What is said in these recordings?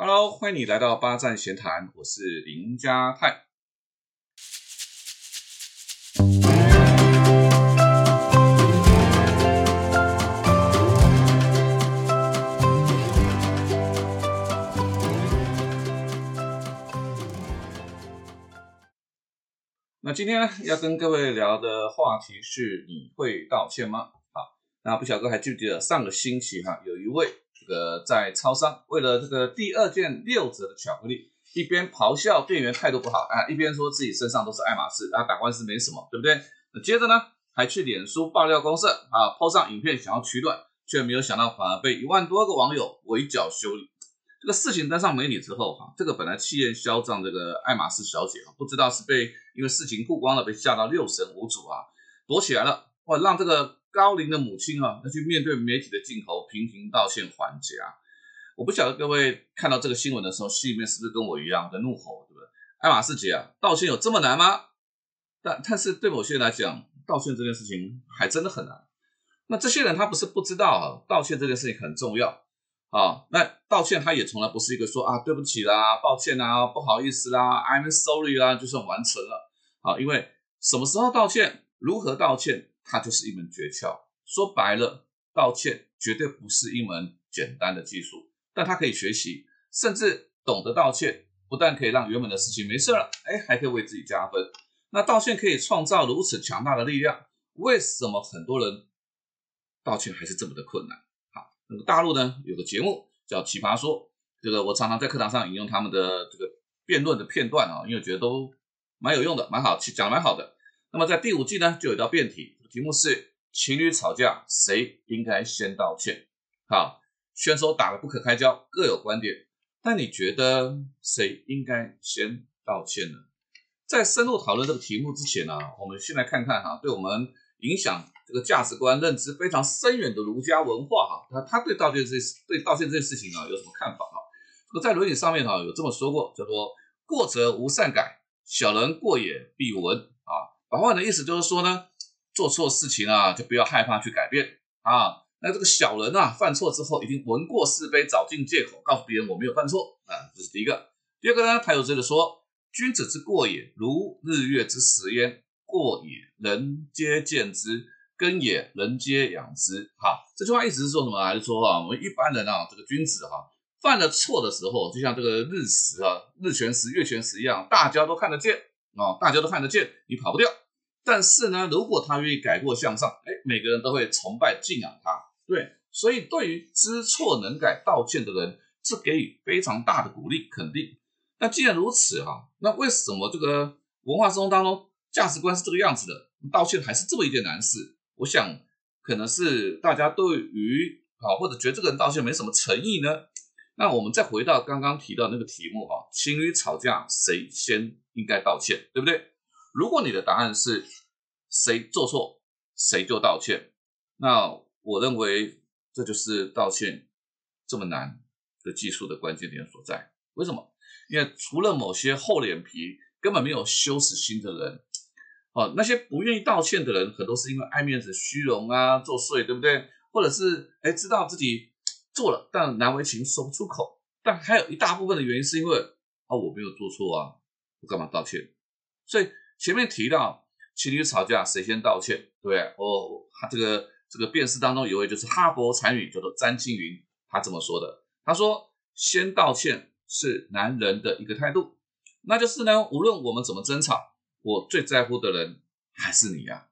Hello，欢迎你来到八站闲谈，我是林家泰。那今天呢，要跟各位聊的话题是：你会道歉吗？好，那不晓哥还记不记得上个星期哈，有一位个在超商为了这个第二件六折的巧克力，一边咆哮店员态度不好啊，一边说自己身上都是爱马仕啊，打官司没什么，对不对？接着呢，还去脸书爆料公社啊抛上影片想要取暖，却没有想到反而被一万多个网友围剿修理。这个事情登上媒体之后，哈，这个本来气焰嚣张这个爱马仕小姐啊，不知道是被因为事情曝光了，被吓到六神无主啊，躲起来了，哇，让这个高龄的母亲啊，要去面对媒体的镜头，频频道歉还价。我不晓得各位看到这个新闻的时候，心里面是不是跟我一样的怒吼，对不对？爱马仕姐啊，道歉有这么难吗？但但是对某些人来讲，道歉这件事情还真的很难。那这些人他不是不知道，道歉这件事情很重要。啊，那道歉他也从来不是一个说啊对不起啦、抱歉啦、不好意思啦、I'm sorry 啦就算完成了啊，因为什么时候道歉、如何道歉，它就是一门诀窍。说白了，道歉绝对不是一门简单的技术，但它可以学习，甚至懂得道歉，不但可以让原本的事情没事了，哎，还可以为自己加分。那道歉可以创造如此强大的力量，为什么很多人道歉还是这么的困难？好那个大陆呢有个节目叫《奇葩说》，这个我常常在课堂上引用他们的这个辩论的片段啊，因为觉得都蛮有用的，蛮好，讲的蛮好的。那么在第五季呢，就有一道辩题，题目是情侣吵架谁应该先道歉？好，选手打得不可开交，各有观点，但你觉得谁应该先道歉呢？在深入讨论这个题目之前呢，我们先来看看哈，对我们影响。这个价值观认知非常深远的儒家文化哈，他他对道歉这对道歉这件事情啊有什么看法哈？这个在《论语》上面哈有这么说过，叫做“过则无善改，小人过也必闻”啊。白话的意思就是说呢，做错事情啊就不要害怕去改变啊。那这个小人啊犯错之后，一定闻过是非，找尽借口告诉别人我没有犯错啊，这是第一个。第二个呢，他有这个说：“君子之过也，如日月之食焉，过也，人皆见之。”根也，人皆养之。哈，这句话意思是说什么？还是说哈，我们一般人啊，这个君子哈，犯了错的时候，就像这个日食啊、日全食、月全食一样，大家都看得见啊，大家都看得见，你跑不掉。但是呢，如果他愿意改过向上，哎，每个人都会崇拜敬仰他。对，所以对于知错能改、道歉的人，是给予非常大的鼓励、肯定。那既然如此哈，那为什么这个文化生活当中价值观是这个样子的，道歉还是这么一件难事？我想，可能是大家对于啊，或者觉得这个人道歉没什么诚意呢。那我们再回到刚刚提到那个题目哈，情侣吵架谁先应该道歉，对不对？如果你的答案是谁做错谁就道歉，那我认为这就是道歉这么难的技术的关键点所在。为什么？因为除了某些厚脸皮、根本没有羞耻心的人。哦，那些不愿意道歉的人，很多是因为爱面子、虚荣啊，作祟，对不对？或者是哎，知道自己做了，但难为情说不出口。但还有一大部分的原因是因为啊，我没有做错啊，我干嘛道歉？所以前面提到情侣吵架谁先道歉，对不对？哦，他这个这个辩士当中有位就是哈佛才女叫做詹青云，她这么说的，她说先道歉是男人的一个态度，那就是呢，无论我们怎么争吵。我最在乎的人还是你呀，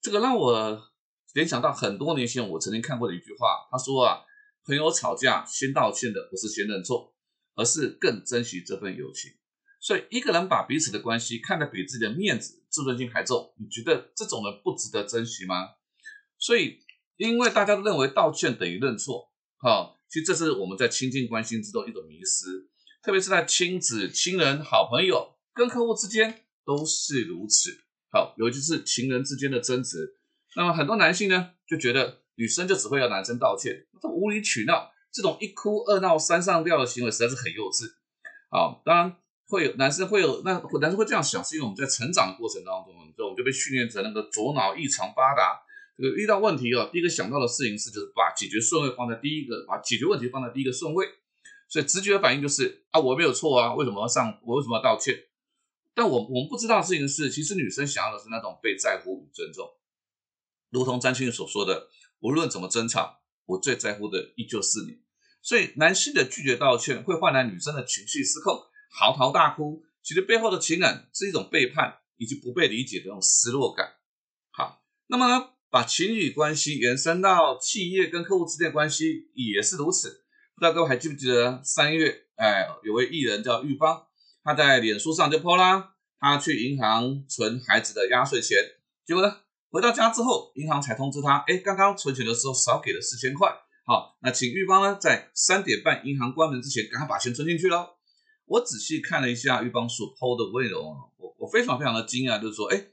这个让我联想到很多年前我曾经看过的一句话，他说啊，朋友吵架先道歉的不是先认错，而是更珍惜这份友情。所以一个人把彼此的关系看得比自己的面子、自尊心还重，你觉得这种人不值得珍惜吗？所以，因为大家都认为道歉等于认错，好，其实这是我们在亲近关系之中一种迷失，特别是在亲子、亲人、好朋友跟客户之间。都是如此。好，尤其是情人之间的争执，那么很多男性呢就觉得女生就只会要男生道歉，这无理取闹，这种一哭二闹三上吊的行为实在是很幼稚。好，当然会有男生会有那男生会这样想，是因为我们在成长的过程当中，就我们就被训练成那个左脑异常发达，这个遇到问题啊，第一个想到的事情是就是把解决顺位放在第一个，把解决问题放在第一个顺位。所以直觉的反应就是啊，我没有错啊，为什么要上？我为什么要道歉？但我我们不知道事情是，其实女生想要的是那种被在乎与尊重，如同张青所说的，无论怎么争吵，我最在乎的依旧是你。所以男性的拒绝道歉会换来女生的情绪失控，嚎啕大哭。其实背后的情感是一种背叛以及不被理解的那种失落感。好，那么呢，把情侣关系延伸到企业跟客户之间的关系也是如此。不知道各位还记不记得三月，哎，有位艺人叫玉芳，他在脸书上就 po 啦，他去银行存孩子的压岁钱，结果呢，回到家之后，银行才通知他，哎，刚刚存钱的时候少给了四千块。好，那请玉芳呢，在三点半银行关门之前，赶快把钱存进去喽。我仔细看了一下玉邦所抛的内容啊，我我非常非常的惊讶，就是说，哎，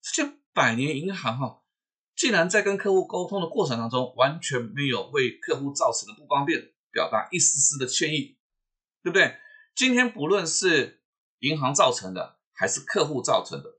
这些百年银行哈，竟然在跟客户沟通的过程当中，完全没有为客户造成的不方便表达一丝丝的歉意，对不对？今天不论是银行造成的，还是客户造成的，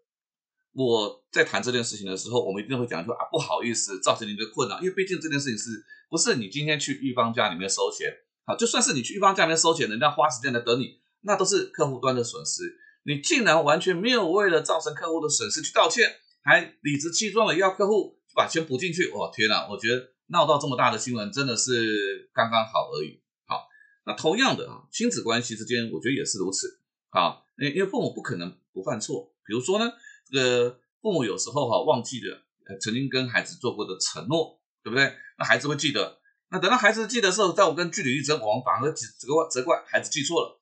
我在谈这件事情的时候，我们一定会讲说啊，不好意思，造成您的困扰，因为毕竟这件事情是不是你今天去玉芳家里面收钱，好，就算是你去玉芳家里面收钱，人家花时间来等你。那都是客户端的损失，你竟然完全没有为了造成客户的损失去道歉，还理直气壮的要客户把钱补进去，哇天哪！我觉得闹到这么大的新闻真的是刚刚好而已。好，那同样的啊，亲子关系之间，我觉得也是如此。好，因因为父母不可能不犯错，比如说呢，这个父母有时候哈忘记了曾经跟孩子做过的承诺，对不对？那孩子会记得，那等到孩子记得时候，在我跟据理力争，我们反而责怪责怪孩子记错了。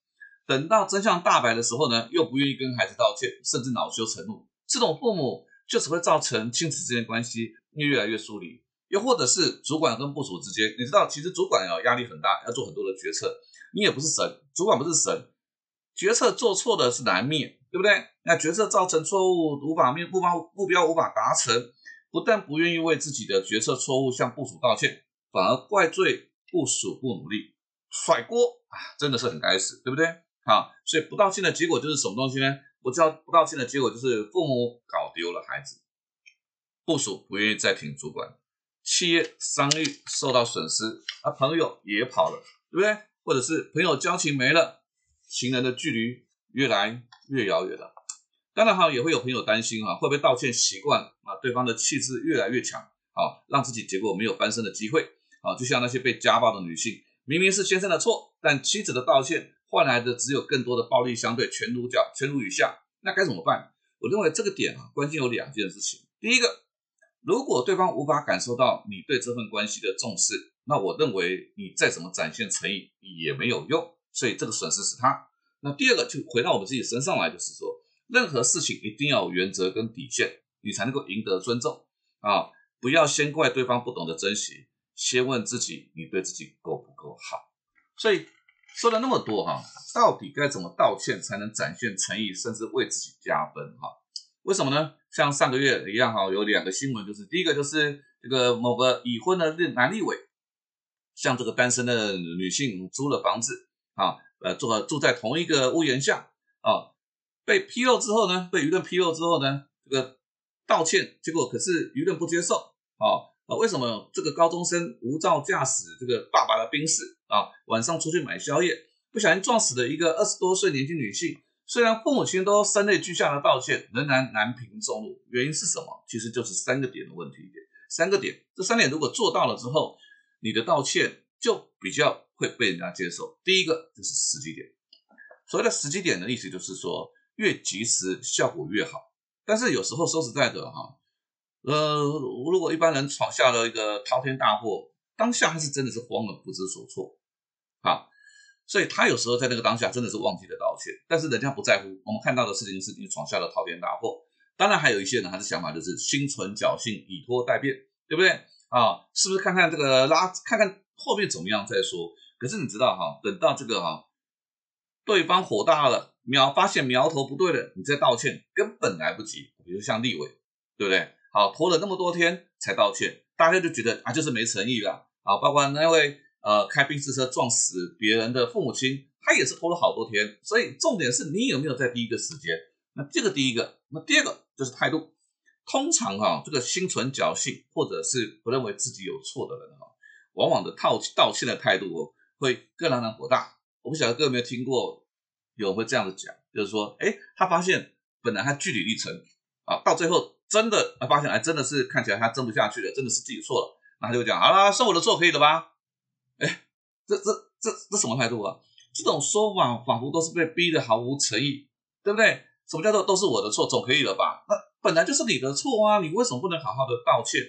等到真相大白的时候呢，又不愿意跟孩子道歉，甚至恼羞成怒。这种父母就只会造成亲子之间关系越来越疏离。又或者是主管跟部属之间，你知道，其实主管啊压力很大，要做很多的决策。你也不是神，主管不是神，决策做错的是难免，对不对？那决策造成错误，无法面目标目标无法达成，不但不愿意为自己的决策错误向部属道歉，反而怪罪部属不努力，甩锅啊，真的是很该死，对不对？好，所以不道歉的结果就是什么东西呢？不知道不道歉的结果就是父母搞丢了孩子，部属不愿意再听主管，企业商誉受到损失，啊，朋友也跑了，对不对？或者是朋友交情没了，情人的距离越来越遥远了。当然哈，也会有朋友担心哈，会不会道歉习惯啊，对方的气势越来越强，好，让自己结果没有翻身的机会，啊，就像那些被家暴的女性，明明是先生的错，但妻子的道歉。换来的只有更多的暴力相对，全如脚，全如雨下，那该怎么办？我认为这个点啊，关键有两件事情。第一个，如果对方无法感受到你对这份关系的重视，那我认为你再怎么展现诚意也没有用，所以这个损失是他。那第二个，就回到我们自己身上来，就是说，任何事情一定要有原则跟底线，你才能够赢得尊重啊！不要先怪对方不懂得珍惜，先问自己，你对自己够不够好？所以。说了那么多哈，到底该怎么道歉才能展现诚意，甚至为自己加分哈？为什么呢？像上个月一样哈，有两个新闻，就是第一个就是这个某个已婚的男立委，向这个单身的女性租了房子啊，呃，住住在同一个屋檐下啊，被披露之后呢，被舆论披露之后呢，这个道歉，结果可是舆论不接受啊。为什么这个高中生无照驾驶这个爸爸的宾士啊，晚上出去买宵夜，不小心撞死了一个二十多岁年轻女性？虽然父母亲都声泪俱下的道歉，仍然难平众怒。原因是什么？其实就是三个点的问题。三个点，这三点如果做到了之后，你的道歉就比较会被人家接受。第一个就是时机点，所谓的时机点的意思就是说，越及时效果越好。但是有时候说实在的哈。呃，如果一般人闯下了一个滔天大祸，当下他是真的是慌了，不知所措，啊，所以他有时候在那个当下真的是忘记了道歉，但是人家不在乎。我们看到的事情是你闯下了滔天大祸，当然还有一些人他的想法就是心存侥幸，以拖待变，对不对？啊，是不是看看这个拉，看看后面怎么样再说？可是你知道哈，等到这个哈，对方火大了，苗发现苗头不对了，你再道歉根本来不及。比如像立伟，对不对？好，拖了那么多天才道歉，大家就觉得啊，就是没诚意了啊。包括那位呃开宾士车撞死别人的父母亲，他也是拖了好多天。所以重点是你有没有在第一个时间？那这个第一个，那第二个就是态度。通常哈，这个心存侥幸或者是不认为自己有错的人哈，往往的道道歉的态度会更让人火大我不晓得各位有没有听过，有人会这样子讲，就是说，哎，他发现本来他据理力争啊，到最后真的发现，哎，真的是看起来他争不下去了，真的是自己错了，那他就讲，好了，算我的错，可以了吧？哎，这这这这什么态度啊？这种说法仿佛都是被逼的毫无诚意，对不对？什么叫做都是我的错，总可以了吧？那本来就是你的错啊，你为什么不能好好的道歉？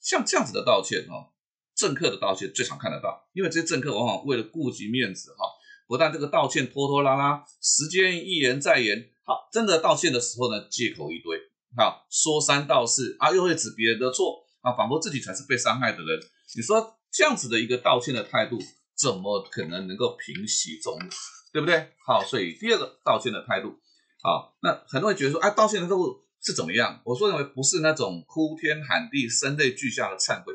像这样子的道歉哦，政客的道歉最常看得到，因为这些政客往往为了顾及面子哈，不但这个道歉拖拖拉拉，时间一延再延，好，真的道歉的时候呢，借口一堆，好，说三道四啊，又会指别人的错啊，仿佛自己才是被伤害的人。你说这样子的一个道歉的态度，怎么可能能够平息众怒，对不对？好，所以第二个道歉的态度。好，那很多人觉得说，哎，道歉的态度是怎么样？我说认为不是那种哭天喊地、声泪俱下的忏悔，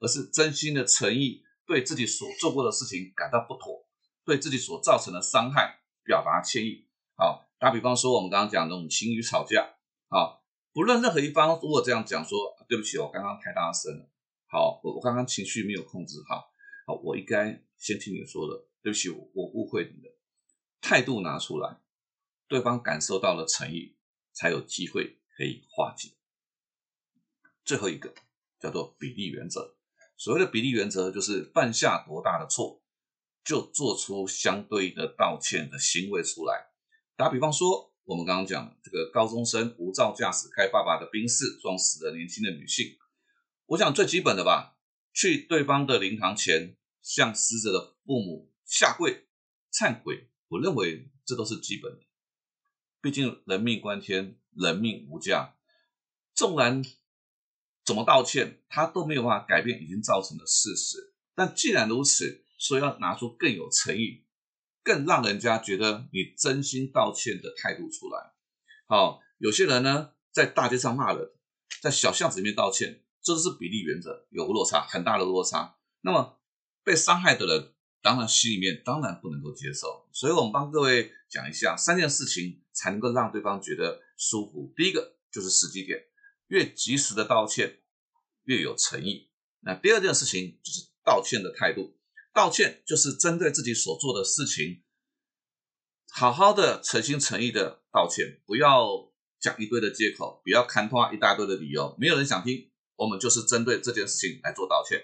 而是真心的诚意，对自己所做过的事情感到不妥，对自己所造成的伤害表达歉意。好，打比方说，我们刚刚讲那种情侣吵架，好，不论任何一方如果这样讲说，对不起，我刚刚太大声了，好，我我刚刚情绪没有控制好，好，我应该先听你说的，对不起，我我误会你的态度拿出来。对方感受到了诚意，才有机会可以化解。最后一个叫做比例原则。所谓的比例原则，就是犯下多大的错，就做出相对的道歉的行为出来。打比方说，我们刚刚讲这个高中生无照驾驶开爸爸的宾士撞死了年轻的女性，我想最基本的吧，去对方的灵堂前向死者的父母下跪忏悔，我认为这都是基本的。毕竟人命关天，人命无价。纵然怎么道歉，他都没有办法改变已经造成的事实。但既然如此，说要拿出更有诚意、更让人家觉得你真心道歉的态度出来。好，有些人呢，在大街上骂人，在小巷子里面道歉，这是比例原则，有落差，很大的落差。那么被伤害的人。当然，心里面当然不能够接受，所以我们帮各位讲一下三件事情，才能够让对方觉得舒服。第一个就是时机点，越及时的道歉越有诚意。那第二件事情就是道歉的态度，道歉就是针对自己所做的事情，好好的诚心诚意的道歉，不要讲一堆的借口，不要看拖一大堆的理由，没有人想听。我们就是针对这件事情来做道歉。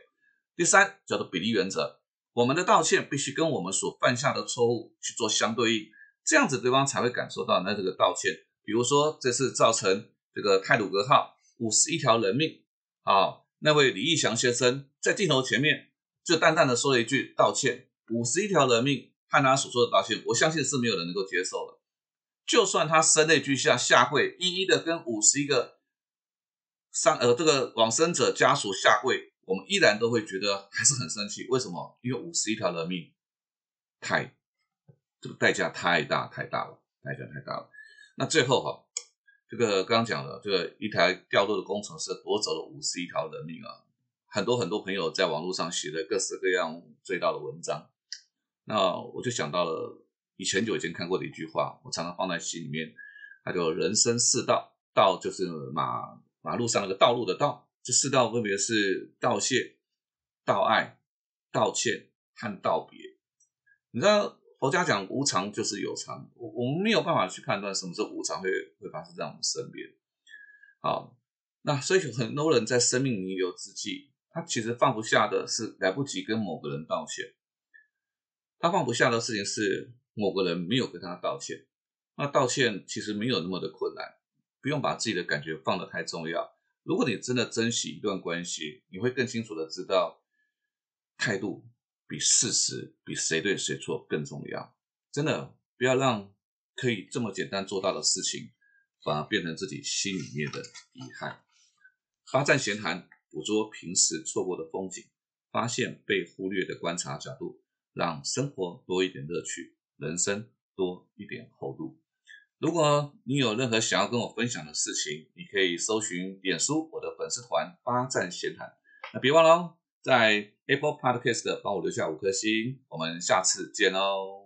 第三叫做比例原则。我们的道歉必须跟我们所犯下的错误去做相对应，这样子对方才会感受到那这个道歉。比如说这次造成这个泰鲁格号五十一条人命，啊，那位李义祥先生在镜头前面就淡淡的说了一句道歉，五十一条人命和他所说的道歉，我相信是没有人能够接受的。就算他声泪俱下下跪，一一的跟五十一个伤呃这个往生者家属下跪。我们依然都会觉得还是很生气，为什么？因为五十一条人命太这个代价太大太大了，代价太大了。那最后哈，这个刚刚讲了，这个一台掉落的工程师夺走了五十一条人命啊，很多很多朋友在网络上写的各式各样追悼的文章，那我就想到了以前就已经看过的一句话，我常常放在心里面，它叫人生四道，道就是马马路上那个道路的道。这四道分别是道谢、道爱、道歉和道别。你知道佛家讲无常就是有常，我我们没有办法去判断什么时候无常会会发生在我们身边。好，那所以很多人在生命弥留之际，他其实放不下的是来不及跟某个人道歉，他放不下的事情是某个人没有跟他道歉。那道歉其实没有那么的困难，不用把自己的感觉放得太重要。如果你真的珍惜一段关系，你会更清楚的知道，态度比事实、比谁对谁错更重要。真的，不要让可以这么简单做到的事情，反而变成自己心里面的遗憾。八站闲谈，捕捉平时错过的风景，发现被忽略的观察角度，让生活多一点乐趣，人生多一点厚度。如果你有任何想要跟我分享的事情，你可以搜寻点书我的粉丝团八站闲谈。那别忘了在 Apple Podcast 帮我留下五颗星，我们下次见喽。